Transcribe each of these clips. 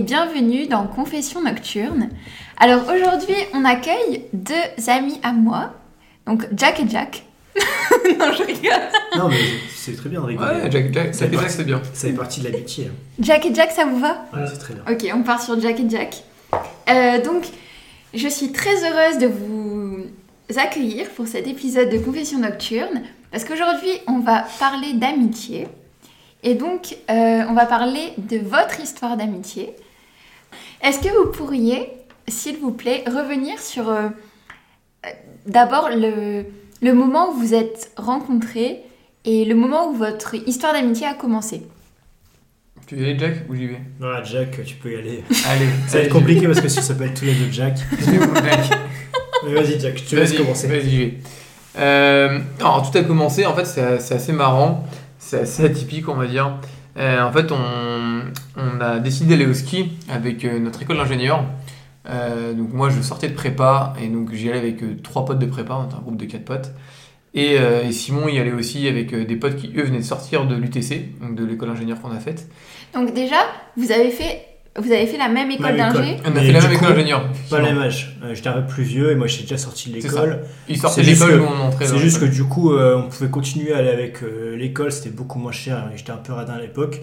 Et bienvenue dans Confession Nocturne. Alors aujourd'hui, on accueille deux amis à moi, donc Jack et Jack. non, je rigole. Non, mais c'est très bien de rigoler. Ouais, Jack, Jack, Ça Jack, fait Jack, c'est bien. Ça fait partie de l'amitié. Jack et Jack, ça vous va? Ouais, c'est très bien. Ok, on part sur Jack et Jack. Euh, donc, je suis très heureuse de vous accueillir pour cet épisode de Confession Nocturne, parce qu'aujourd'hui, on va parler d'amitié. Et donc, euh, on va parler de votre histoire d'amitié. Est-ce que vous pourriez, s'il vous plaît, revenir sur euh, euh, d'abord le, le moment où vous êtes rencontrés et le moment où votre histoire d'amitié a commencé? Tu veux y aller, Jack, ou j'y vais? Voilà, Jack, tu peux y aller. Allez, Ça va être compliqué parce que si ça s'appelle tous les deux Jack. Mais vas-y, Jack, je te laisse Vas-y, commencer. Vas-y, j'y vais. Euh, alors, tout a commencé, en fait, c'est c'est assez marrant, c'est assez atypique, on va dire. Euh, en fait, on, a décidé d'aller au ski avec euh, notre école d'ingénieur. Euh, donc, moi, je sortais de prépa et donc j'y allais avec euh, trois potes de prépa, un groupe de quatre potes. Et, et Simon y allait aussi avec des potes qui, eux, venaient de sortir de l'UTC, donc de l'école d'ingénieur qu'on a faite. Donc déjà, vous avez fait, vous avez fait la même école d'ingé. On a fait la même école d'ingénieur. Pas le même âge. Euh, J'étais un peu plus vieux et moi j'étais déjà sorti de l'école. Ils sortaient C'est de l'école, nous on entrait C'est juste que du coup, euh, on pouvait continuer à aller avec euh, l'école, c'était beaucoup moins cher. et J'étais un peu radin à l'époque.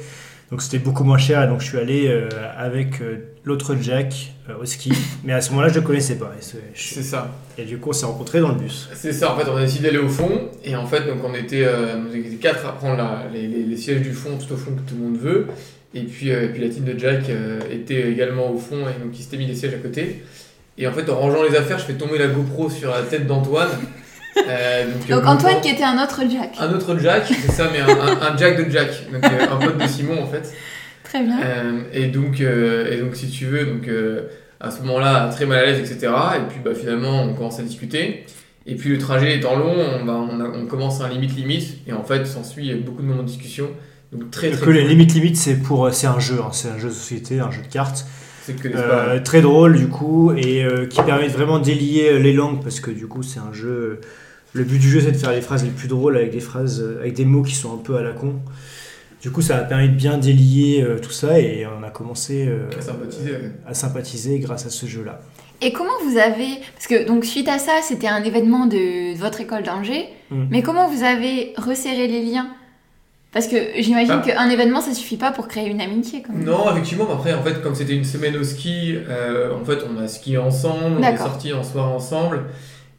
Donc c'était beaucoup moins cher et donc je suis allé euh, avec euh, l'autre Jack euh, au ski. Mais à ce moment-là, je le connaissais pas. C'est- je- ça. et du coup, on s'est rencontrés dans le bus. C'est ça, en fait, on a décidé d'aller au fond, et en fait, donc on était, on était quatre à prendre la- les, les- les sièges du fond, tout au fond que tout le monde veut, et puis, et puis la team de Jack était également au fond, et donc il s'était mis des sièges à côté. Et en fait, en rangeant les affaires, je fais tomber la GoPro sur la tête d'Antoine. Euh, donc, Donc euh, Antoine qui était un autre Jack. Un autre Jack, c'est ça, mais un, un- un Jack de Jack, donc euh, un pote de Simon en fait. Très bien. Euh, et, donc, euh, et donc, si tu veux, donc, euh, à ce moment-là, très mal à l'aise, etc. Et puis, bah, finalement, on commence à discuter. Et puis, le trajet étant long, on, bah, on, a- on commence un limite-limite. Et en fait, s'ensuit beaucoup de moments de discussion. Donc, très, très que les cool. limites limites, c'est pour, c'est un jeu, hein, c'est un jeu de société, un jeu de cartes. C'est que Euh, très drôle du coup et euh, qui permet de vraiment délier les langues parce que du coup c'est un jeu. Le but du jeu c'est de faire les phrases les plus drôles avec des phrases euh, avec des mots qui sont un peu à la con. Du coup ça a permis de bien délier euh, tout ça et on a commencé euh, à sympathiser grâce à ce jeu-là. Et comment vous avez, parce que donc suite à ça, c'était un événement de, de votre école d'ingé, Mm. mais comment vous avez resserré les liens? Parce que j'imagine Ah. qu'un événement, ça suffit pas pour créer une amitié. Quand même. Non, effectivement, mais après, en fait, comme c'était une semaine au ski, euh, en fait, on a skié ensemble, on est sortis en soirée ensemble.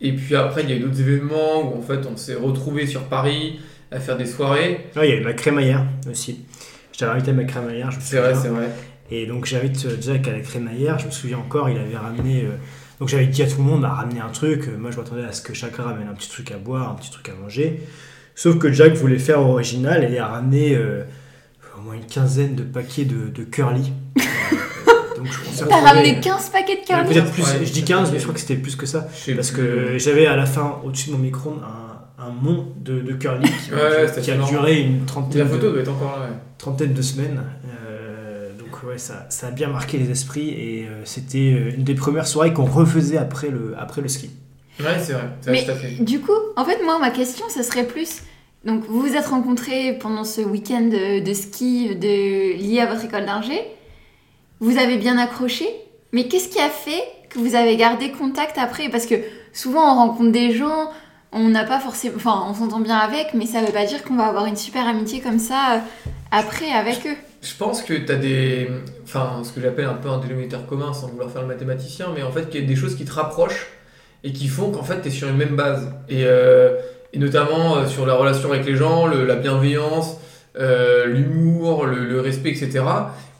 Et puis après, il y a eu d'autres événements où, en fait, on s'est retrouvés sur Paris à faire des soirées. Ah, il y avait ma crémaillère aussi. Je t'avais invité à ma crémaillère, je me C'est vrai, souviens. c'est vrai. Et donc j'invite euh, Jack à la crémaillère, je me souviens encore, il avait ramené... euh, donc j'avais dit à tout le monde, bah, ramener un truc, Euh, moi je m'attendais à ce que chacun ramène un petit truc à boire, un petit truc à manger. Sauf que Jack voulait faire original et il a ramené euh, au moins une quinzaine de paquets de, de curly. Donc T'as ramené 15 paquets de Ouais, curly Peut-être plus, Ouais, je dis ça 15, fait- mais je crois que c'était plus que ça. Parce plus. que j'avais à la fin, au-dessus de mon micro, un, un mont de, de curly qui, Ouais, qui- c'était qui a énorme. duré une La trentaine photo de, doit être encore là, ouais. trentaine de semaines. Euh, donc ouais, ça, ça a bien marqué les esprits et euh, c'était euh, une des premières soirées qu'on refaisait après le, après le ski. Ouais, c'est vrai, c'est Mais vrai, tout à fait. du coup, en fait, moi, ma question, ce serait plus. Donc, vous vous êtes rencontrés pendant ce week-end de, de ski de, lié à votre école d'ingé. Vous avez bien accroché. Mais qu'est-ce qui a fait que vous avez gardé contact après? Parce que souvent, on rencontre des gens, on n'a pas forcément. Enfin, on s'entend bien avec, mais ça veut pas dire qu'on va avoir une super amitié comme ça euh, après avec eux. Je pense que tu as des. Enfin, ce que j'appelle un peu un dénominateur commun sans vouloir faire le mathématicien, mais en fait, qu'il y a des choses qui te rapprochent et qui font qu'en fait, tu es sur une même base. Et, euh, notamment euh, sur la relation avec les gens, la bienveillance, l'humour, le respect, etc.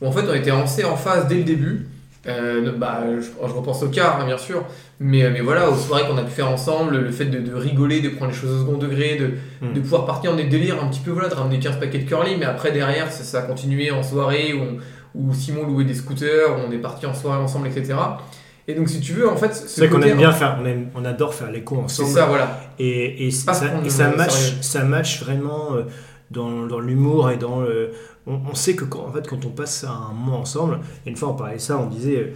Où en fait, on était lancés en phase dès le début. Euh, bah, je, je repense au car, hein, bien sûr, mais, mais voilà, aux soirées qu'on a pu faire ensemble, le fait de, de rigoler, de prendre les choses au second degré, de, Mm. de pouvoir partir en des délires un petit peu, voilà, de ramener 15 paquets de curly, mais après derrière, ça, ça a continué en soirée où, on- où Simon louait des scooters, où on est parti en soirée ensemble, etc. Et donc, si tu veux, en fait, ce C'est vrai qu'on aime bien faire, on, aime- on adore faire les cons C'est ensemble. ça, voilà. Et, et ça, et ça match, ça match vraiment euh, dans, dans l'humour et dans le. On, on sait que quand, en fait, quand on passe un moment ensemble, et une fois on parlait de ça, on disait euh,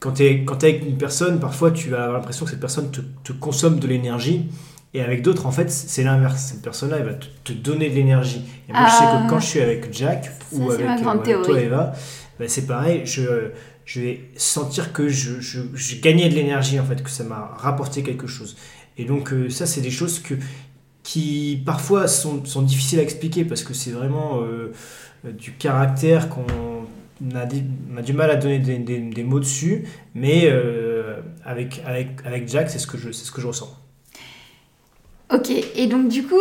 quand tu es, avec une personne, parfois tu vas avoir l'impression que cette personne te, te consomme de l'énergie Et avec d'autres, en fait, c'est l'inverse. Cette personne-là, elle va te, te donner de l'énergie. Et moi, je sais Ah. que quand je suis avec Jack ou avec, euh, avec toi. Eva, ben, c'est pareil. Je, je vais sentir que je, je, je gagnais de l'énergie, en fait, que ça m'a rapporté quelque chose. Et donc, euh, ça, c'est des choses que, qui parfois sont, sont difficiles à expliquer parce que c'est vraiment du caractère qu'on a, on a du mal à donner des, des- des mots dessus. Mais euh, avec, avec, avec Jack, c'est ce, que je- c'est ce que je ressens. Ok, et donc du coup,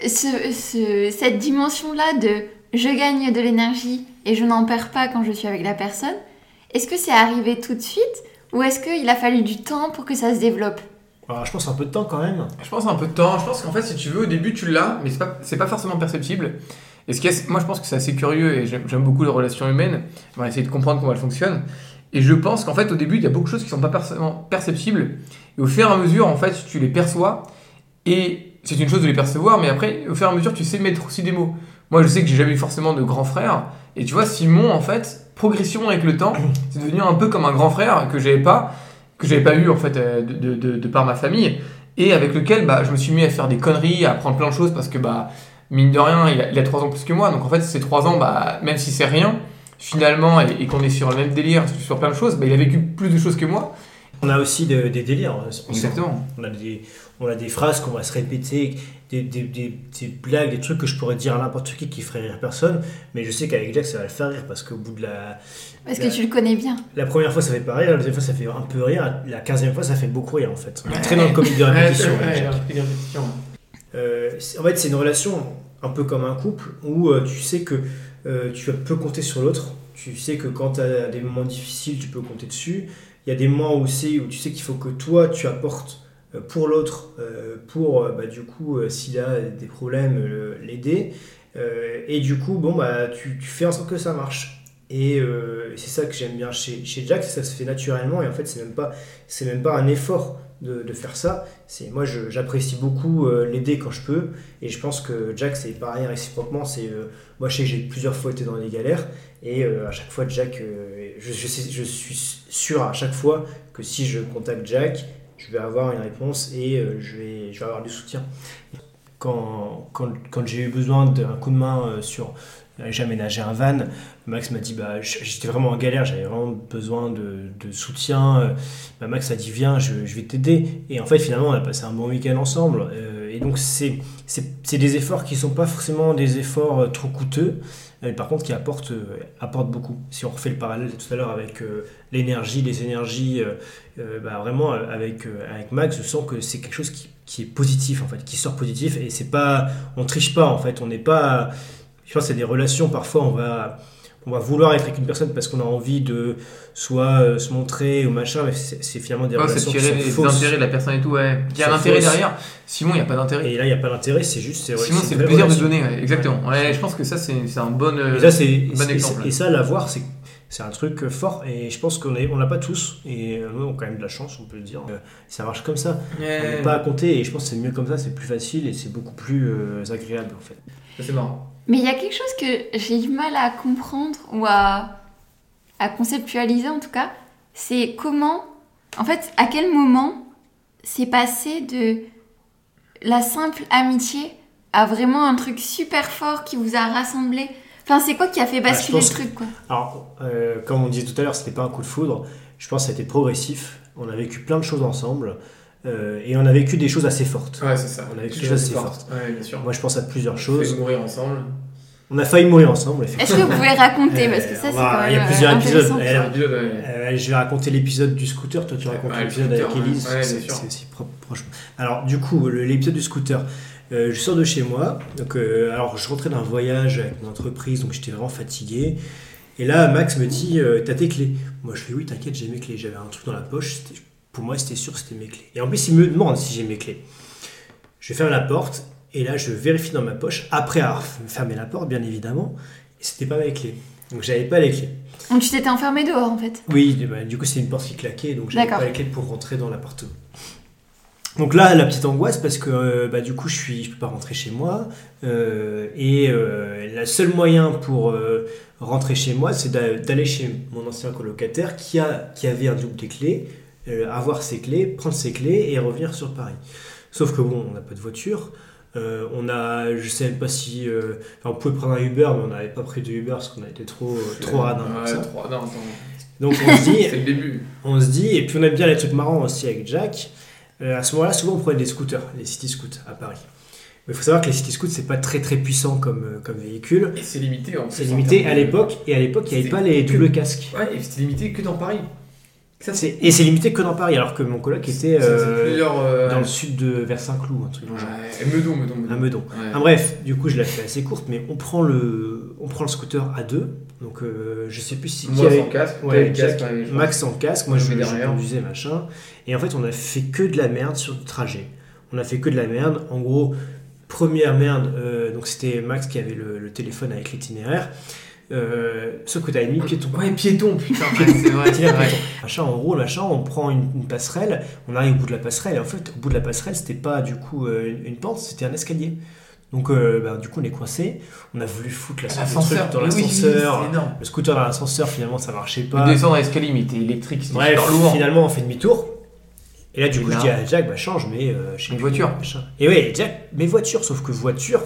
ce- ce- cette dimension-là de je gagne de l'énergie et je n'en perds pas quand je suis avec la personne, est-ce que c'est arrivé tout de suite ou est-ce qu'il a fallu du temps pour que ça se développe? Alors, je pense un peu de temps quand même. Je pense un peu de temps. Je pense qu'en fait, si tu veux, au début, tu l'as, mais c'est pas, c'est pas forcément perceptible. Et ce qui est, moi, je pense que c'est assez curieux et j'aime beaucoup les relations humaines. On va essayer de comprendre comment elles fonctionnent. Et je pense qu'en fait, au début, il y a beaucoup de choses qui sont pas perceptibles. Et au fur et à mesure, en fait, tu les perçois. Et c'est une chose de les percevoir, mais après, au fur et à mesure, tu sais mettre aussi des mots. Moi, je sais que j'ai jamais eu forcément de grand frère. Et tu vois, Simon, en fait, progression avec le temps, c'est devenu un peu comme un grand frère que j'avais pas, que j'avais pas eu en fait euh, de, de- de- de par ma famille, et avec lequel bah, je me suis mis à faire des conneries, à apprendre plein de choses parce que bah mine de rien, il a, il a 3 ans plus que moi, donc en fait ces 3 ans, bah, même si c'est rien, finalement, et, et qu'on est sur le même délire, sur plein de choses, bah, il a vécu plus de choses que moi. On a aussi de- des délires. c'est pour ça. Exactement. On a des, on a des phrases qu'on va se répéter, des, des, des, des blagues, des trucs que je pourrais dire à n'importe qui qui ferait rire personne. Mais je sais qu'avec Jack, ça va le faire rire parce qu'au bout de la. Parce Ouais. que tu le connais bien. La première fois, ça fait pas rire, la deuxième fois, ça fait un peu rire, la quinzième fois, ça fait beaucoup rire en fait. Est Ouais. très dans le comique de répétition. Ouais, ouais, ouais, des répétitions. Euh, en fait, c'est une relation un peu comme un couple où euh, tu sais que euh, tu peux compter sur l'autre. Tu sais que quand tu as des moments difficiles, tu peux compter dessus. Il y a des moments aussi où tu sais qu'il faut que toi, tu apportes euh, pour l'autre, pour bah, du coup, s'il a des problèmes, l'aider. Et du coup, bon, bah, tu, fais en sorte que ça marche. Et c'est ça que j'aime bien chez, chez Jack, ça se fait naturellement. Et en fait, c'est même pas, c'est même pas un effort de, faire ça. C'est moi, j'apprécie beaucoup euh, l'aider quand je peux. Et je pense que Jack, c'est pareil réciproquement. C'est euh, moi, je sais que j'ai plusieurs fois été dans des galères. Et euh, à chaque fois, Jack, je, je, suis sûr à chaque fois que si je contacte Jack, je vais avoir une réponse et je, vais, je vais avoir du soutien. Quand, quand, quand j'ai eu besoin d'un coup de main sur. J'ai aménagé un van, Max m'a dit bah, j'étais vraiment en galère, j'avais vraiment besoin de, de soutien. Euh, bah, Max a dit viens, je, vais t'aider. Et en fait, finalement, on a passé un bon week-end ensemble. Euh, et donc, c'est des efforts qui sont pas forcément des efforts euh, trop coûteux, mais par contre qui apportent, apportent beaucoup. Si on refait le parallèle tout à l'heure avec l'énergie, les énergies, bah, vraiment avec, avec Max, je sens que c'est quelque chose qui, qui est positif en fait, qui sort positif. Et c'est pas, on triche pas en fait, on n'est pas. Je pense que c'est des relations, parfois on va, on va vouloir être avec une personne parce qu'on a envie de soit euh, se montrer ou machin, mais c'est finalement des Ouais, relations qui sont les fausses. intérêts de la personne et tout, ouais. Il y a C'est un intérêt fausse. derrière. Simon, il n'y a pas d'intérêt. Et là, il n'y a pas d'intérêt, c'est juste. ouais, Simon, c'est le plaisir de donner, ouais, exactement. Ouais, je pense que ça, c'est c'est un bon. euh, c'est bon exemple. et ça, l'avoir, c'est c'est un truc fort. Et je pense qu'on est, on l'a pas tous. Et euh, nous, on a quand même de la chance, on peut le dire. Euh, Ça marche comme ça. On ouais, n'est pas à compter. Et je pense que c'est mieux comme ça. C'est plus facile et c'est beaucoup plus euh, agréable en fait. c'est marrant. Mais il y a quelque chose que j'ai du mal à comprendre ou à, à conceptualiser en tout cas. C'est comment, en fait, à quel moment c'est passé de la simple amitié à vraiment un truc super fort qui vous a rassemblé. Enfin, c'est quoi qui a fait basculer le truc quoi? Alors, euh, comme on disait tout à l'heure, c'était pas un coup de foudre. Je pense que ça a été progressif. On a vécu plein de choses ensemble. Euh, et on a vécu des choses assez fortes. Ouais, c'est ça. On a vécu des chose choses assez fortes. Ouais, bien sûr. Moi, je pense à plusieurs On choses. fait mourir ensemble. On a failli mourir ensemble, effectivement. Est-ce que vous pouvez raconter Parce que Euh, ça, on c'est quand même il y a euh, plusieurs épisodes. ouais. Euh, je vais raconter l'épisode du scooter, toi tu racontes l'épisode scooter, avec. Elise, c'est aussi pro- proche. Alors du coup, l'épisode du scooter, euh, je sors de chez moi, donc euh, alors je rentrais d'un voyage avec mon entreprise, donc j'étais vraiment fatigué. Et là, Max me dit, euh, t'as tes clés Moi je fais oui, t'inquiète, j'ai mes clés. J'avais un truc dans la poche, c'était- pour moi c'était sûr que c'était mes clés. Et en plus, il me demande si j'ai mes clés. Je ferme la porte, et là je vérifie dans ma poche, après avoir fermé la porte, bien évidemment, et c'était pas mes clés. Donc j'avais pas les clés. Donc tu t'étais enfermé dehors en fait. Oui, bah, du coup, c'est une porte qui claquait, donc j'avais pas les clés pour rentrer dans l'appartement. Donc là, la petite angoisse, parce que euh, bah, du coup, je suis, je peux pas rentrer chez moi, euh, et euh, le seul moyen pour rentrer chez moi, c'est d'a- d'aller chez mon ancien colocataire qui, a, qui avait un double des clés, avoir ses clés, prendre ses clés et revenir sur Paris. Sauf que bon, on n'a pas de voiture. Euh, on a, je sais même pas si. euh, enfin, on pouvait prendre un Uber, mais on n'avait pas pris de Uber parce qu'on a été trop, euh, trop radin Ouais, trop radin. Donc on se dit, le début. on se dit, et puis on aime bien les trucs marrants aussi avec Jack. Euh, à ce moment-là, souvent on prenait des scooters, les city scoots à Paris. Mais il faut savoir que les city scoots, c'est pas très très puissant comme, euh, comme véhicule. Et c'est limité. C'est limité à l'époque, et à l'époque, il n'y avait pas les doubles casques. Ouais, et c'était limité que dans Paris. Et c'est limité que dans Paris, alors que mon coloc était euh, euh, dans le sud de vers Saint-Cloud, un truc dans le genre. Meudon, Meudon, Meudon. Un Meudon. Ouais. Ah, bref, du coup, je l'ai fait assez courte, mais on prend le, on prend le scooter à deux. Donc, euh, je sais plus si qui Moi avait- sans casque, Ouais, Jack, Max en casque, moi Je je, conduisais machin. Et en fait, on a fait que de la merde sur le trajet. On a fait que de la merde. En gros, première merde, euh, donc c'était Max qui avait le, le téléphone avec l'itinéraire. Euh, sauf que t'avais mis piéton. Ouais, piéton, putain, c'est vrai, c'est vrai. Machin, on roule, machin, on prend une, une passerelle, on arrive au bout de la passerelle, et en fait, au bout de la passerelle, c'était pas du coup euh, une, une pente, c'était un escalier. Donc, euh, bah, du coup, on est coincé. On a voulu foutre L'ascenseur, dans mais oui, oui, l'ascenseur. le scooter dans l'ascenseur, finalement, ça marchait pas. Le descendre à l'escalier, mais il était électrique, c'était Bref, lourd. finalement, on fait demi-tour. Et là, du Et coup, là- je dis à Jack, bah, change, mais euh, sais Une voiture. machin. Et ouais, Jack, mais voiture, sauf que voiture,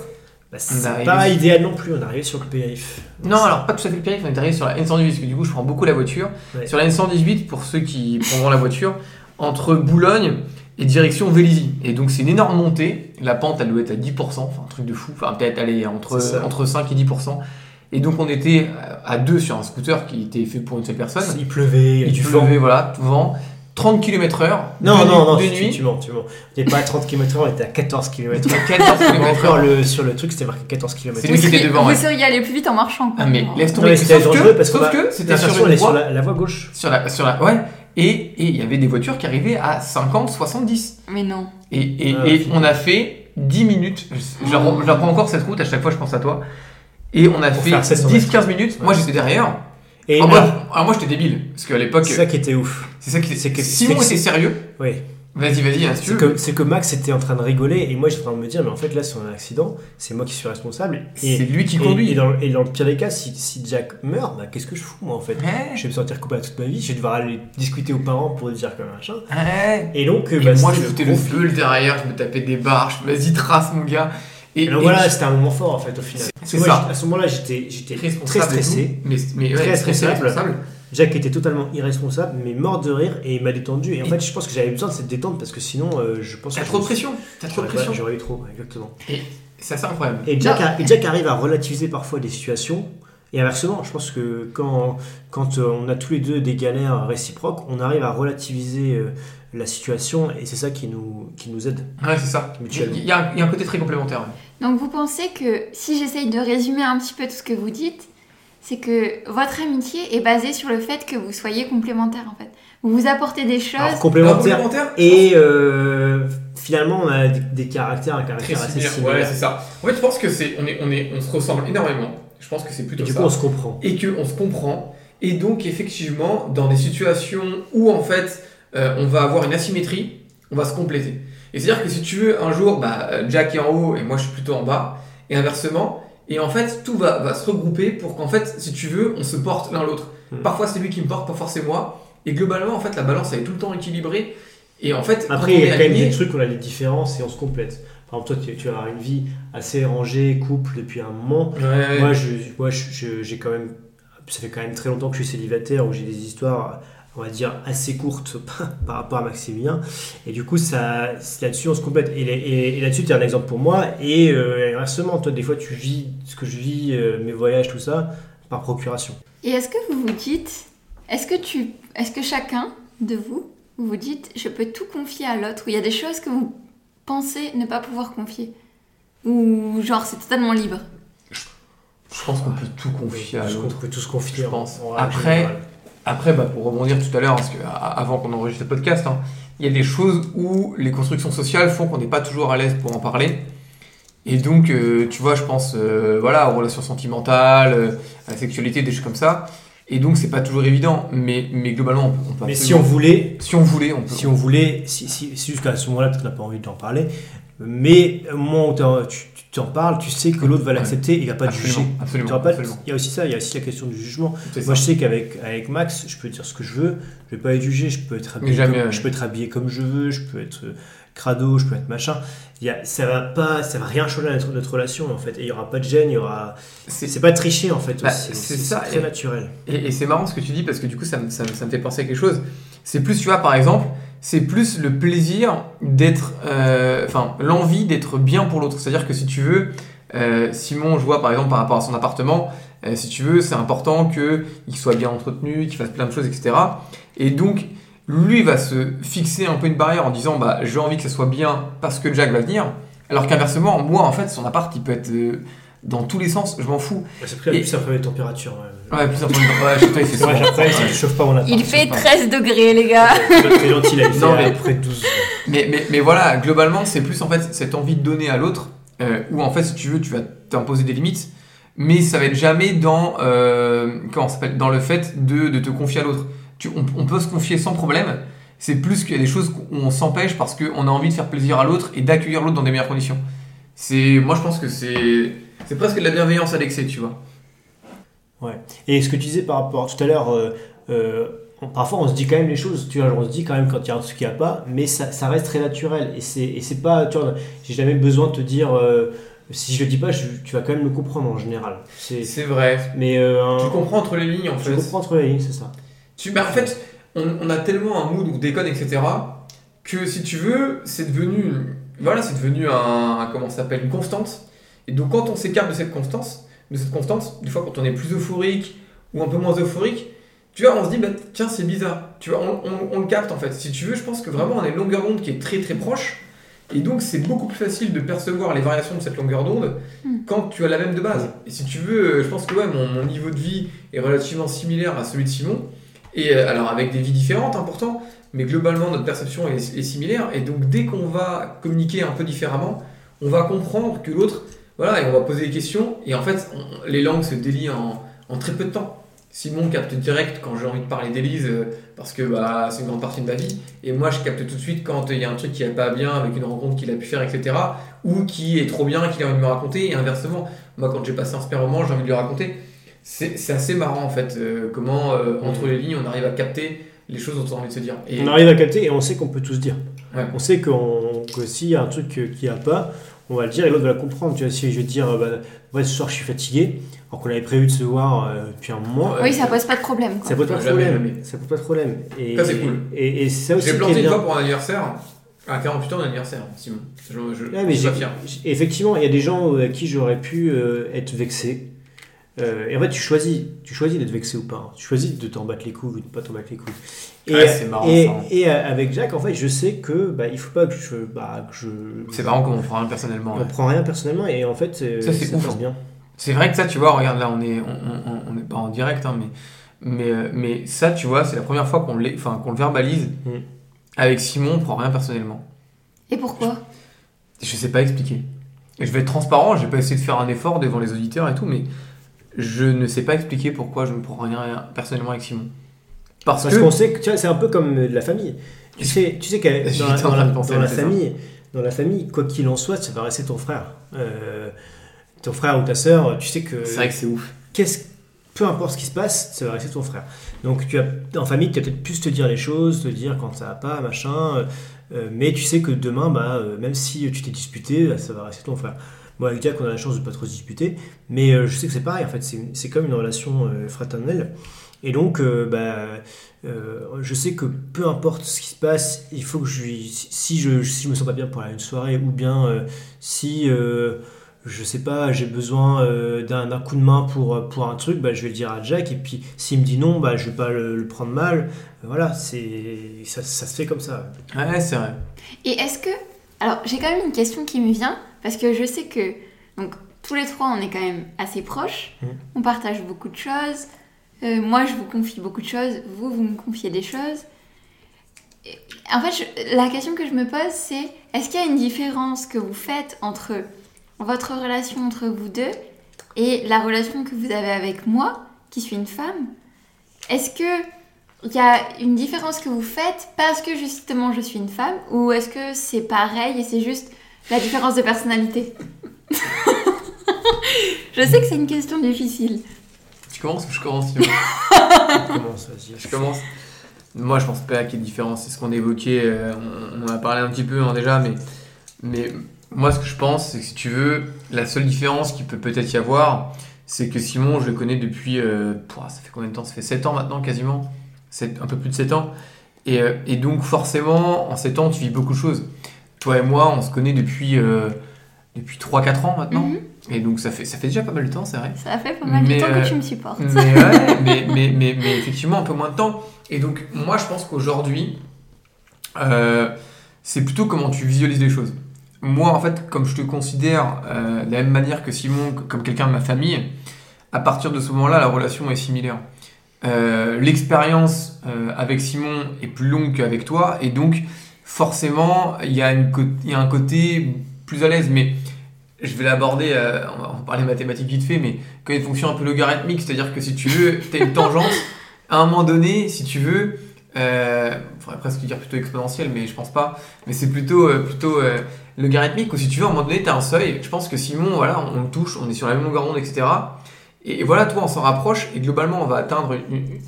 bah, c'est arrive- pas idéal non plus. On est arrivé sur le périph. Non, alors pas tout à fait le périph', on est arrivé sur la N118, parce que du coup je prends beaucoup la voiture. Ouais. Sur la N118, pour ceux qui prendront la voiture, entre Boulogne et direction Vélizy. Et donc c'est une énorme montée, la pente elle doit être à 10%, enfin un truc de fou, enfin peut-être aller entre, entre 5 et 10%. Et donc on était à deux sur un scooter qui était fait pour une seule personne. Il pleuvait, il pleuvait, vent. voilà, tout vent. 30 km/h. Non, de non, nuit- non, de tu, nuit. tu mens, tu mens. On était pas à 30 km/h, on était à 14 km/h. 14 Encore km/h. le, sur le truc, c'était marqué 14 km/h. C'est lui qui était devant, Vous ouais. seriez allé plus vite en marchant. quoi. Ah mais laisse Non, tomber. mais c'était sauf dangereux que, parce sauf que c'était sur est sur voie. la, la voie gauche. Sur la, sur la, ouais. Et et il y avait des voitures qui arrivaient à 50, 70. Mais non. Et, et, Ah, et on a fait 10 minutes. Je, je prends- je la prends encore cette route, à chaque fois je pense à toi. Et on a Pour fait faire 700 10-15 minutes. Moi j'étais derrière. Et Alors, là, moi, alors moi j'étais débile. Parce qu'à l'époque, c'est ça qui était ouf. c'est ça qui c'est que- Simon était sérieux. Oui. Vas-y, vas-y, hein, si C'est que, Max était en train de rigoler et moi j'étais en train de me dire, mais en fait là, c'est un accident, c'est moi qui suis responsable. Et, C'est lui qui conduit. Et, dans, et dans le pire des cas, si, si Jack meurt, bah, qu'est-ce que je fous moi en fait Ouais, Je vais me sentir coupable toute ma vie, je vais devoir aller discuter aux parents pour dire que machin. ouais. Et donc, euh, Et bah, moi je foutais le feu derrière, je me tapais des barres, vas-y trace mon gars. Et, Et donc et voilà, c'était un moment fort en fait au final. C'est- ça. À ce moment-là, j'étais très et stressé. Mais, mais ouais, Très responsable. Jack était totalement irresponsable, mais mort de rire et il m'a détendu. Et en Et- fait, je pense que j'avais besoin de cette détente parce que sinon, euh, je pense T'as que trop de pression. T'as trop de pression. J'aurais eu trop, exactement. C'est assez incroyable. Et Jack, a- et Jack arrive à relativiser parfois des situations. Et inversement, je pense que quand, quand euh, on a tous les deux des galères réciproques, on arrive à relativiser euh, la situation et c'est ça qui nous, qui nous aide. Ouais, c'est ça. Il Mutuellement. y, a, il y a un côté très complémentaire. Donc vous pensez que si j'essaye de résumer un petit peu tout ce que vous dites, c'est que votre amitié est basée sur le fait que vous soyez complémentaires en fait. Vous vous apportez des choses. Alors complémentaire. complémentaire Et euh, finalement, on a des, des caractères, un très caractère assez similaire. similaire. Ouais, c'est ça. En fait, je pense que c'est, on est, on est, on se ressemble énormément. Je pense que c'est et plutôt du ça. coup, on se comprend. et qu'on se comprend. Et donc, effectivement, dans des situations où, en fait, euh, on va avoir une asymétrie, on va se compléter. Et c'est-à-dire que si tu veux, un jour, bah, Jack est en haut et moi je suis plutôt en bas, et inversement, et en fait, tout va, va se regrouper pour qu'en fait, si tu veux, on se porte l'un l'autre. Mhm. Parfois, c'est lui qui me porte, parfois c'est moi. Et globalement, en fait, la balance, elle est tout le temps équilibrée. Et en fait, Après, il y a quand même des trucs où on a des différences et on se complète. Par exemple, toi, tu, avoir une vie assez rangée, couple depuis un moment. Ouais. Moi, je, moi j'ai quand même. Ça fait quand même très longtemps que je suis célibataire, où j'ai des histoires, on va dire, assez courtes par rapport à Maximilien. Et du coup, ça, là-dessus, on se complète. Et, et- et là-dessus, tu es un exemple pour moi. Et euh, inversement, toi, des fois, tu vis ce que je vis, euh, mes voyages, tout ça, par procuration. Et est-ce que vous vous dites, est-ce que tu, est-ce que chacun de vous, vous vous dites, je peux tout confier à l'autre, ou il y a des choses que vous pensez ne pas pouvoir confier, ou genre c'est totalement libre? Je pense qu'on peut tout confier à Je l'autre. qu'on peut tous se confier. je en- pense. Après. Après, bah, pour rebondir tout à l'heure, parce que avant qu'on enregistre le podcast, hein, il y a des choses où les constructions sociales font qu'on n'est pas toujours à l'aise pour en parler. Et donc, euh, tu vois, je pense euh, voilà, aux relations sentimentales, euh, à la sexualité, des choses comme ça. Et donc, c'est pas toujours évident, mais, mais globalement, on peut, on peut Mais si on voulait, si on voulait, on peut. si on voulait, si, si, si jusqu'à ce moment-là, peut-être qu'on n'a pas envie d'en parler, mais au moment où tu tu t'en parles, tu sais que l'autre va l'accepter et il va pas te juger. absolument, absolument. Il y a aussi ça, il y a aussi la question du jugement. Moi, je sais qu'avec avec Max, je peux dire ce que je veux, je vais pas être jugé, je peux être habillé, jamais, comme, je peux être habillé comme je veux, je peux être. crado, je peux être machin. Il y a, ça va pas, ça va rien changer à notre, notre relation en fait. Et il y aura pas de gêne, il y aura. C'est pas tricher en fait. Bah, c'est très et- naturel. Et, et c'est marrant ce que tu dis parce que du coup ça me, ça me- ça me fait penser à quelque chose. C'est plus, tu vois, par exemple, c'est plus le plaisir d'être, euh, enfin, l'envie d'être bien pour l'autre. C'est-à-dire que si tu veux, euh, Simon, je vois par exemple par rapport à son appartement, euh, si tu veux, c'est important qu'il soit bien entretenu, qu'il fasse plein de choses, etc. Et donc, lui va se fixer un peu une barrière en disant, bah, j'ai envie que ça soit bien parce que Jack va venir. Alors qu'inversement, moi, en fait, son appart, il peut être dans tous les sens, je m'en fous. Ouais, C'est plus, Et- plus un problème de température. Ouais. Ouais, plus un peu- ouais, chez toi, il fait C'est vrai, souvent. après, Ouais. ne chauffe pas mon appart. Il fait pas. 13 degrés, les gars. C'est gentil, il Non, mais- à près de 12. Mais, mais, mais voilà, globalement, c'est plus en fait cette envie de donner à l'autre, euh, où en fait, si tu veux, tu vas t'imposer des limites, mais ça va être jamais dans, euh, comment ça s'appelle, dans le fait de, de te confier à l'autre. On, on peut se confier sans problème, c'est plus qu'il y a des choses où on s'empêche parce qu'on a envie de faire plaisir à l'autre et d'accueillir l'autre dans des meilleures conditions. C'est, moi, je pense que c'est, c'est presque de la bienveillance à l'excès, tu vois. Et ce que tu disais par rapport tout à l'heure, euh, euh, on- parfois on se dit quand même les choses, tu vois, on se dit quand même quand il y a un truc qui n'y a pas, mais ça, ça reste très naturel. Et c'est, et c'est pas, tu vois, j'ai jamais besoin de te dire, euh, si je le dis pas, je- tu vas quand même le comprendre en général. C'est, vrai. mais un- Tu comprends entre les lignes, en tu fait. comprends entre les lignes, c'est ça. Tu, bah, en fait, on, on a tellement un mood où on déconne, etc., que si tu veux, c'est devenu, une- voilà, c'est devenu un, un- comment s'appelle, une constante. Et donc, quand on s'écarte de cette constance, de cette constante, des fois, quand on est plus euphorique ou un peu moins euphorique, tu vois, on se dit, bah, tiens, c'est bizarre. Tu vois, on, on- on le capte en fait. Si tu veux, je pense que vraiment, on a une longueur d'onde qui est très très proche. Et donc, c'est beaucoup plus facile de percevoir les variations de cette longueur d'onde Mm. quand tu as la même de base. Et si tu veux, euh, je pense que ouais, mon, mon niveau de vie est relativement similaire à celui de Simon. Et euh, alors, avec des vies différentes, hein, pourtant, mais globalement, notre perception est, similaire. Et donc, dès qu'on va communiquer un peu différemment, on va comprendre que l'autre, voilà, et on va poser des questions. Et en fait, les langues se délient en, très peu de temps. Simon capte direct quand j'ai envie de parler d'Élise, euh, parce que bah, c'est une grande partie de ma vie. Et moi, je capte tout de suite quand il y a un truc qui va pas bien avec une rencontre qu'il a pu faire, etc. Ou qui est trop bien, qu'il a envie de me raconter. Et inversement, moi, quand j'ai passé un super moment, j'ai envie de lui raconter. C'est c'est assez marrant, en fait, euh, comment, euh, entre les lignes, on arrive à capter les choses dont on a envie de se dire. Et On arrive à capter et on sait qu'on peut tous dire. Ouais. On sait qu'on, que s'il y a un truc qu'il n'y a pas, on va le dire et l'autre va le comprendre. Tu vois, si je vais te dire, euh, bah, ouais, ce soir je suis fatigué, alors qu'on avait prévu de se voir euh, depuis un moment, oui, ça pose pas de problème. quoi. ça pose pas de problème. Ça pose pas de problème. Et, Ça, c'est cool. Et, et c'est ça aussi j'ai planté une fois pour un anniversaire, à 48 ans d'anniversaire, Simon. Je, je, Ouais, mais je suis j'ai- pas fier. effectivement, il y a des gens euh, à qui j'aurais pu euh, être vexé. Euh, et en fait, tu choisis, tu choisis d'être vexé ou pas. hein. Tu choisis de t'en battre les couilles ou de pas t'en battre les couilles. Et, Ouais, c'est marrant, et, ça. et, euh, avec Jack, en fait, je sais que bah, il faut pas que je, bah, que je. C'est marrant comment on prend rien personnellement. On ouais. prend rien personnellement et en fait, Ça, c'est ouf, passe bien. C'est vrai que ça, tu vois, regarde là, on est, on, on- on n'est pas en direct, hein, mais, mais, euh, mais ça, tu vois, c'est la première fois qu'on enfin, qu'on le verbalise. Mm. Avec Simon, on prend rien personnellement. Et pourquoi? Je sais pas expliquer. Et je vais être transparent, je vais pas essayer de faire un effort devant les auditeurs et tout, mais je ne sais pas expliquer pourquoi je ne prends rien, personnellement avec Simon. Parce, Parce que. qu'on sait que c'est un peu comme euh, de la famille. Tu sais, tu sais que J'étais dans, la, dans la- dans la famille, dans la famille, quoi qu'il en soit, ça va rester ton frère. Euh, ton frère ou ta sœur, tu sais que C'est vrai que c'est ouf. qu'est-ce peu importe ce qui se passe, ça va rester ton frère. Donc tu as en famille, tu as peut-être plus te dire les choses, te dire quand ça va pas, machin. euh, mais tu sais que demain, bah, euh, même si tu t'es disputé, bah, ça va rester ton frère. Moi, avec Jack, on a la chance de pas trop se disputer, mais euh, je sais que c'est pareil. En fait, c'est comme une relation euh, fraternelle. Et donc, euh, bah, euh, je sais que peu importe ce qui se passe, il faut que je lui- si je si je me sens pas bien pour aller à une soirée ou bien euh, si euh, je sais pas, j'ai besoin euh, d'un d'un coup de main pour, pour un truc, bah, je vais le dire à Jack, et puis s'il me dit non, bah, je vais pas le, le prendre mal. Voilà, c'est ça, ça se fait comme ça. Ouais, c'est vrai. Et est-ce que. Alors, j'ai quand même une question qui me vient, parce que je sais que. Donc, tous les trois, on est quand même assez proches. Mhm. On partage beaucoup de choses. Euh, moi, je vous confie beaucoup de choses. Vous, vous me confiez des choses. Et- En fait, je- la question que je me pose, c'est est-ce qu'il y a une différence que vous faites entre votre relation entre vous deux et la relation que vous avez avec moi, qui suis une femme? Est-ce que il y a une différence que vous faites parce que justement je suis une femme? Ou est-ce que c'est pareil et c'est juste la différence de personnalité Je sais que c'est une question difficile. Tu commences ou je commence ça, vas-y. Je commence. moi, je pense pas qu'il y ait de différence. C'est ce qu'on évoquait, euh, on, on en a parlé un petit peu hein, déjà, mais, mais moi, ce que je pense, c'est que si tu veux, la seule différence qui peut peut-être y avoir, c'est que Simon, je le connais depuis. euh, pouah, ça fait combien de temps? Ça fait 7 ans maintenant, quasiment. Sept- un peu plus de 7 ans. Et, euh, et donc, forcément, en 7 ans, tu vis beaucoup de choses. Toi et moi, on se connaît depuis, euh, depuis 3-4 ans maintenant. Mhm. Et donc, ça fait, ça fait déjà pas mal de temps, c'est vrai. Ça fait pas mal Mais, de temps euh, que tu me supportes. Mais, ouais, mais, mais, mais, mais effectivement, un peu moins de temps. Et donc, moi, je pense qu'aujourd'hui, euh, c'est plutôt comment tu visualises les choses. Moi, en fait, comme je te considère euh, de la même manière que Simon, comme quelqu'un de ma famille, à partir de ce moment-là, la relation est similaire. Euh, L'expérience euh, avec Simon est plus longue qu'avec toi, et donc, forcément, il y, a une co- il y a un côté plus à l'aise. Mais je vais l'aborder, euh, on va on parler mathématiques vite fait, mais quand il y a une fonction un peu logarithmique, c'est-à-dire que si tu veux, tu as une tangente, à un moment donné, si tu veux, euh, il faudrait presque dire plutôt exponentielle, mais je pense pas, mais c'est plutôt, euh, plutôt euh, logarithmique, ou si tu veux, à un moment donné, tu as un seuil, je pense que Simon, voilà, on, on le touche, on est sur la même longueur d'onde, etc. Et, et voilà, toi, on s'en rapproche, et globalement, on va atteindre une- une-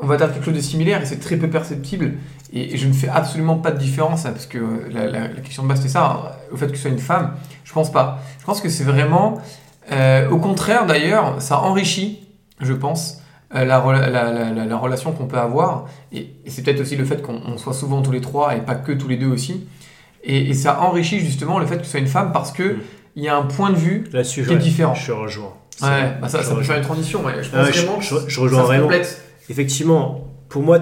on va atteindre quelque chose de similaire, et c'est très peu perceptible, et, et je ne fais absolument pas de différence, hein, parce que euh, la, la- la question de base, c'est ça, hein, au fait que tu sois une femme, je pense pas. Je pense que c'est vraiment, euh, au contraire d'ailleurs, ça enrichit, je pense, euh, la, rela- la, la- la- la relation qu'on peut avoir. Et, et c'est peut-être aussi le fait qu'on on soit souvent tous les trois et pas que tous les deux aussi. Et, et ça enrichit justement le fait que tu sois une femme parce que Mm. il y a un point de vue. Qui est différent. Je rejoins. Ouais, bah ça, ça peut faire une transition. ouais. Je Ah ouais, je- vraiment que je- je ça rejoins se vraiment. complète. Effectivement, pour moi,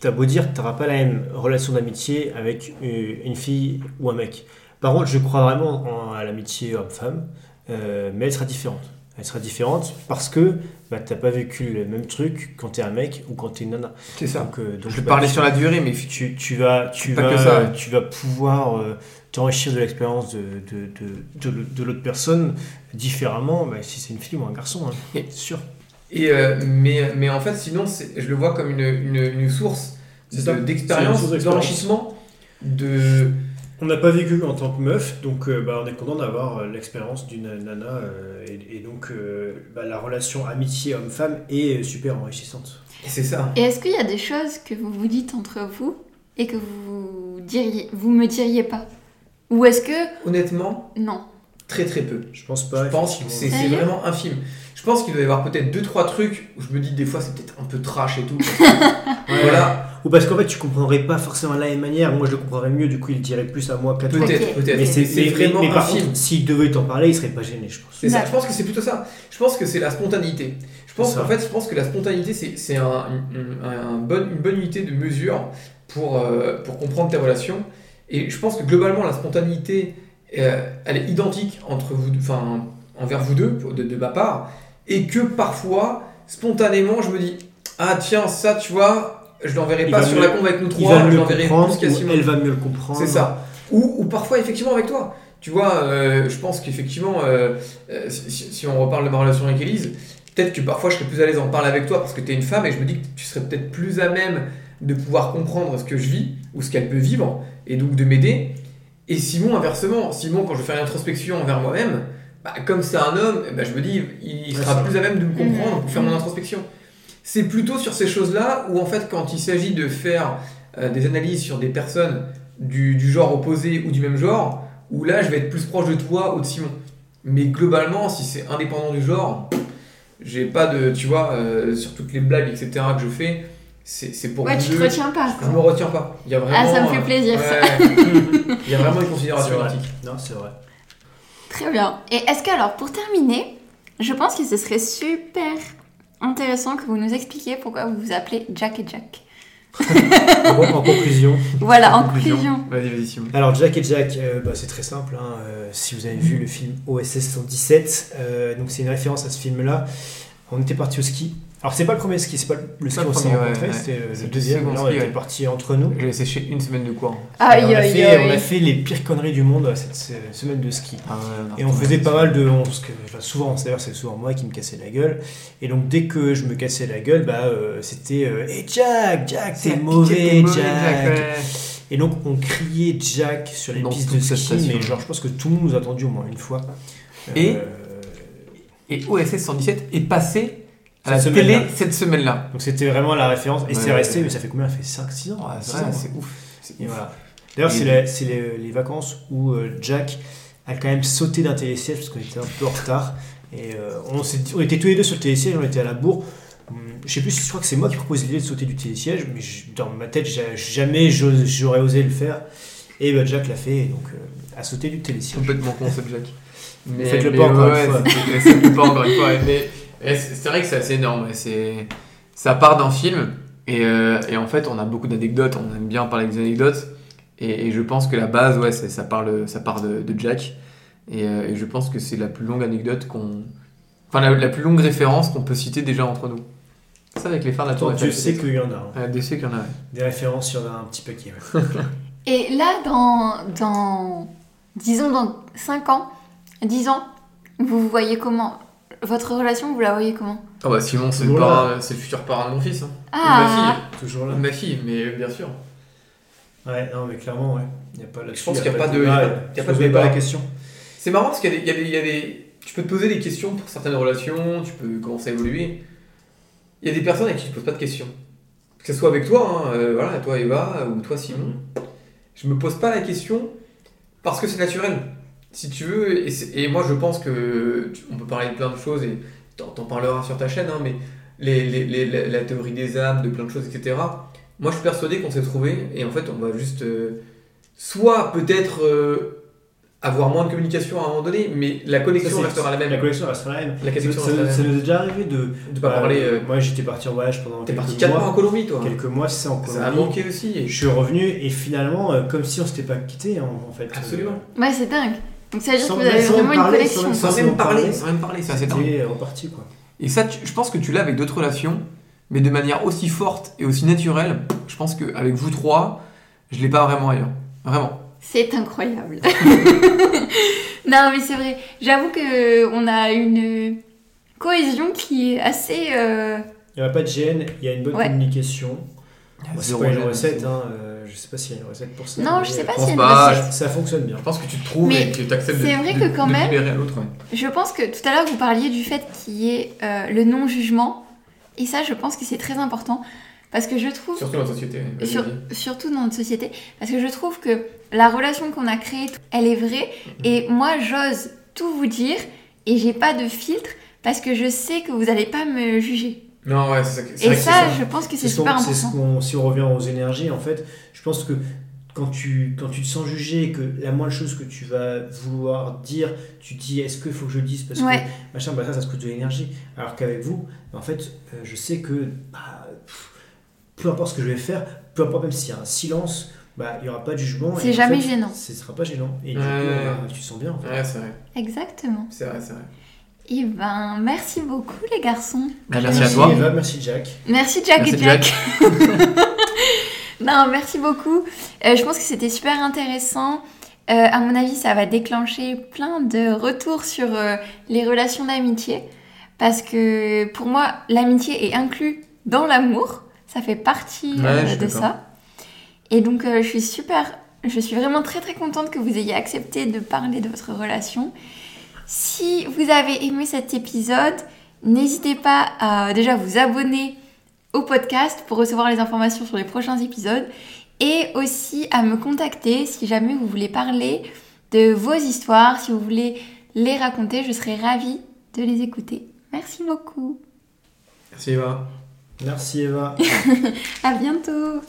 t'as beau dire que t'auras pas la même relation d'amitié avec euh, une fille ou un mec. Par contre, je crois vraiment en- à l'amitié homme-femme, euh, mais elle sera différente. Elle sera différente parce que bah, t'as pas vécu le même truc quand t'es un mec ou quand t'es une nana. C'est ça. Donc, euh, donc, Je bah, parlais tu- sur la durée, mais tu, tu vas, tu vas, que ça, ouais. tu vas pouvoir euh, t'enrichir de l'expérience de, de, de, de, de l'autre personne différemment bah, si c'est une fille ou un garçon. Hein. Et- sûr. Et, euh, mais, mais en fait, sinon, c'est- je le vois comme une, une, une source de- d'expérience, d'enrichissement, de. On n'a pas vécu en tant que meuf, donc euh, bah, on est content d'avoir euh, l'expérience d'une nana. euh, et, et donc euh, bah, la relation amitié homme-femme est super enrichissante. Et c'est ça. Et est-ce qu'il y a des choses que vous vous dites entre vous et que vous diriez, vous me diriez pas? Ou est-ce que Honnêtement, non très très peu. Je pense pas. Je pense que c'est Sérieux vraiment infime. Je pense qu'il doit y avoir peut-être deux trois trucs où je me dis des fois c'est peut-être un peu trash et tout. Ouais. voilà, Ou parce qu'en fait tu comprendrais pas forcément la même manière. Moi je le comprendrais mieux, du coup il dirait plus à moi qu'à toi. peut-être, peut-être. Mais c'est vraiment mais par infime. s'il devait t'en parler, il serait pas gêné, je pense. C'est ça. Je pense que c'est plutôt ça. Je pense que c'est la spontanéité. Je pense qu'en fait, je pense que la spontanéité c'est c'est un, une, un- un bon- une bonne unité de mesure pour euh, pour comprendre tes relations. Et je pense que globalement la spontanéité euh, elle est identique entre vous, enfin envers vous deux de, de ma part, et que parfois spontanément je me dis ah tiens ça tu vois je l'enverrai pas sur mieux- la con avec nous trois, je l'enverrai plus qu'à Simon. elle va mieux le comprendre. C'est ça. Ou, ou parfois, effectivement, avec toi. Tu vois, euh, je pense qu'effectivement, euh, si, on reparle de ma relation avec Elise, peut-être que parfois je serais plus à l'aise d'en parler avec toi parce que tu es une femme et je me dis que tu serais peut-être plus à même de pouvoir comprendre ce que je vis ou ce qu'elle peut vivre et donc de m'aider. Et Simon, inversement, Simon, quand je fais une introspection envers moi-même, bah, comme c'est un homme, ben, je me dis, il sera plus à même de me comprendre pour faire mon introspection. C'est plutôt sur ces choses-là où, en fait, quand il s'agit de faire euh, des analyses sur des personnes du, du genre opposé ou du même genre, où là, je vais être plus proche de toi ou de Simon. Mais globalement, si c'est indépendant du genre, j'ai pas de, tu vois, euh, sur toutes les blagues, etc. que je fais, c'est pour Ouais, tu te retiens pas. Je me retiens pas. Il y a vraiment, Ah, ça me fait euh, plaisir, ouais. Il y a vraiment une considération éthique. Non, c'est vrai. Très bien. Et est-ce que alors, pour terminer, je pense que ce serait super intéressant que vous nous expliquiez pourquoi vous vous appelez Jack et Jack. en, en conclusion. Voilà, en conclusion. Vas-y, vas-y, Simon. Alors Jack et Jack, euh, bah, c'est très simple. hein, euh, si vous avez vu le film OSS 117, euh, donc c'est une référence à ce film-là. On était parti au ski. Alors c'est pas le premier ski, c'est pas le ski Pas où on le s'est ouais. c'était euh, le deuxième. Là, on ski, était ouais. partis entre nous. J'ai séché une semaine de cours. Aïe, on, a aïe, fait, on a aïe. fait les pires conneries du monde cette se- semaine de ski. Ah ouais, Et on faisait pas mal de. on- parce que, enfin, souvent, d'ailleurs, c'est souvent moi qui me cassais la gueule. Et donc, dès que je me cassais la gueule, bah, euh, c'était euh, Hey Jack, Jack, t'es mauvais, Jack. Et donc, on criait Jack sur les Dans pistes de cette ski, mais genre, je pense que tout le monde nous a entendu au moins une fois. Et Euh, Et OSS 117 est passé à la Cette télé semaine-là. cette semaine-là. Donc c'était vraiment la référence. Et Ouais, c'est resté, ouais. mais ça fait combien? Ça fait 5-6 ans? Six c'est c'est ouf. C'est Et ouf. voilà. D'ailleurs, c'est les, c'est les- les vacances où euh, Jack a quand même sauté d'un télésiège parce qu'on était un peu en retard. Et euh, on, était tous les deux sur le télésiège, on était à la bourre. Hum, Je sais plus, je crois que c'est moi qui propose l'idée de sauter du télésiège, mais je- dans ma tête, jamais j'aurais osé le faire. Et bah, Jack l'a fait, et donc euh, a sauté du télésiège. complètement con ce Jack. Mais, Faites-le pas encore une ouais, fois. c'est- Faites-le pas encore une fois. ouais. Mais ouais, c'est c'est vrai que c'est assez énorme. C'est ça part d'un film et, euh, et en fait on a beaucoup d'anecdotes. On aime bien parler des anecdotes et, et je pense que la base ouais ça parle ça part de, de Jack et, euh, et je pense que c'est la plus longue anecdote qu'on enfin la, la plus longue référence qu'on peut citer déjà entre nous. Ça avec les phares de la tour Dieu Eiffel, sait qu'il y en a. hein. Dieu sait qu'il y en a. ouais. Des références, il y en a un petit paquet. ouais. Et là, dans, dans disons, dans 5 ans, 10 ans, vous vous voyez comment? Votre relation, vous la voyez comment? Ah bah Simon c'est le, Toujours là. parrain- c'est le futur parrain de mon fils. hein. Ah, Toujours Ou là. de ma fille. De ma fille mais bien sûr. Ouais, non, mais clairement, ouais. Il n'y a pas là Je pense qu'il y a pas de- il y a pas- il y a pas de débat. débat. la question. C'est marrant parce qu'il y a des, il y a des- il y a des- Tu peux te poser des questions pour certaines relations, tu peux commencer à évoluer. Il y a des personnes à qui tu ne poses pas de questions. Que ce soit avec toi, hein, euh, voilà, toi Eva, ou toi Simon. Je me pose pas la question parce que c'est naturel. Si tu veux, et, moi je pense que tu- on peut parler de plein de choses et t'en parleras sur ta chaîne, hein, mais les, les- les- la, la théorie des âmes, de plein de choses, etc. Moi je suis persuadé qu'on s'est trouvé et en fait on va juste euh, soit peut-être euh, avoir moins de communication à un moment donné, mais la connexion restera la même. La collection restera la même. La connexion ça, nous est déjà arrivé de. De pas bah, parler. euh, Moi, j'étais parti en voyage pendant T'es quelques parti 4 mois en. Colombie toi. Quelques mois, c'est en Ça a Colombie. manqué aussi. et- Je suis revenu et finalement, euh, comme si on s'était pas quitté en, en fait. Absolument. ouais, c'est dingue. Donc ça veut dire Sans que vous avez vraiment une parler, connexion. sans même- Sans sans même en parler, parler. sans même parler, c'est assez dingue. C'était reparti quoi. Et ça, tu- je pense que tu l'as avec d'autres relations, mais de manière aussi forte et aussi naturelle. Je pense qu'avec vous trois, je l'ai pas vraiment ailleurs. Vraiment. C'est incroyable. non, mais c'est vrai. J'avoue que on a une cohésion qui est assez. euh, Il n'y a pas de gêne, il y a une bonne Ouais. communication. Bon, c'est pas une recette, hein, euh, je sais pas s'il y a une recette pour ça. Non, je sais pas s'il y a une pas. recette. Ça fonctionne bien. Je pense que tu te trouves Mais et que tu acceptes de, c'est vrai de- que quand de même- libérer à l'autre. ouais. Je pense que tout à l'heure vous parliez du fait qu'il y ait euh, le non-jugement. Et ça, je pense que c'est très important. Parce que je trouve. Surtout dans la société. vas-y, Sur- surtout dans notre société, parce que je trouve que la relation qu'on a créée, elle est vraie, et moi j'ose tout vous dire, et j'ai pas de filtre, parce que je sais que vous allez pas me juger. Non, ouais, c'est Et vrai ça, ça. je pense que c'est super c'est ce important. qu'on- si on revient aux énergies, en fait, je pense que quand tu, quand tu te sens jugé, que la moindre chose que tu vas vouloir dire, tu dis est-ce qu'il faut que je le dise parce Ouais. que machin, bah ça, ça se coûte de l'énergie. Alors qu'avec vous, en fait, euh, je sais que bah, pff, peu importe ce que je vais faire, peu importe même s'il y a un silence, bah, il n'y aura pas de jugement. C'est jamais fait, gênant. Ce sera pas gênant. Et du Ouais. coup, bah, tu te sens bien. En fait. Ouais, c'est vrai. Exactement. C'est vrai, c'est vrai. Et ben, merci beaucoup les garçons. Bah, merci à toi. Eva, merci Jack. Merci Jack Merci, et Jack. non, merci beaucoup. Euh, je pense que c'était super intéressant. Euh, à mon avis, ça va déclencher plein de retours sur euh, les relations d'amitié. Parce que pour moi, l'amitié est inclus dans l'amour. Ça fait partie Ouais, euh, de ça. Et donc, euh, je suis super. Je suis vraiment très très contente que vous ayez accepté de parler de votre relation. Si vous avez aimé cet épisode, n'hésitez pas à déjà vous abonner au podcast pour recevoir les informations sur les prochains épisodes et aussi à me contacter si jamais vous voulez parler de vos histoires, si vous voulez les raconter, je serai ravie de les écouter. Merci beaucoup. Merci Eva. Merci Eva. À bientôt.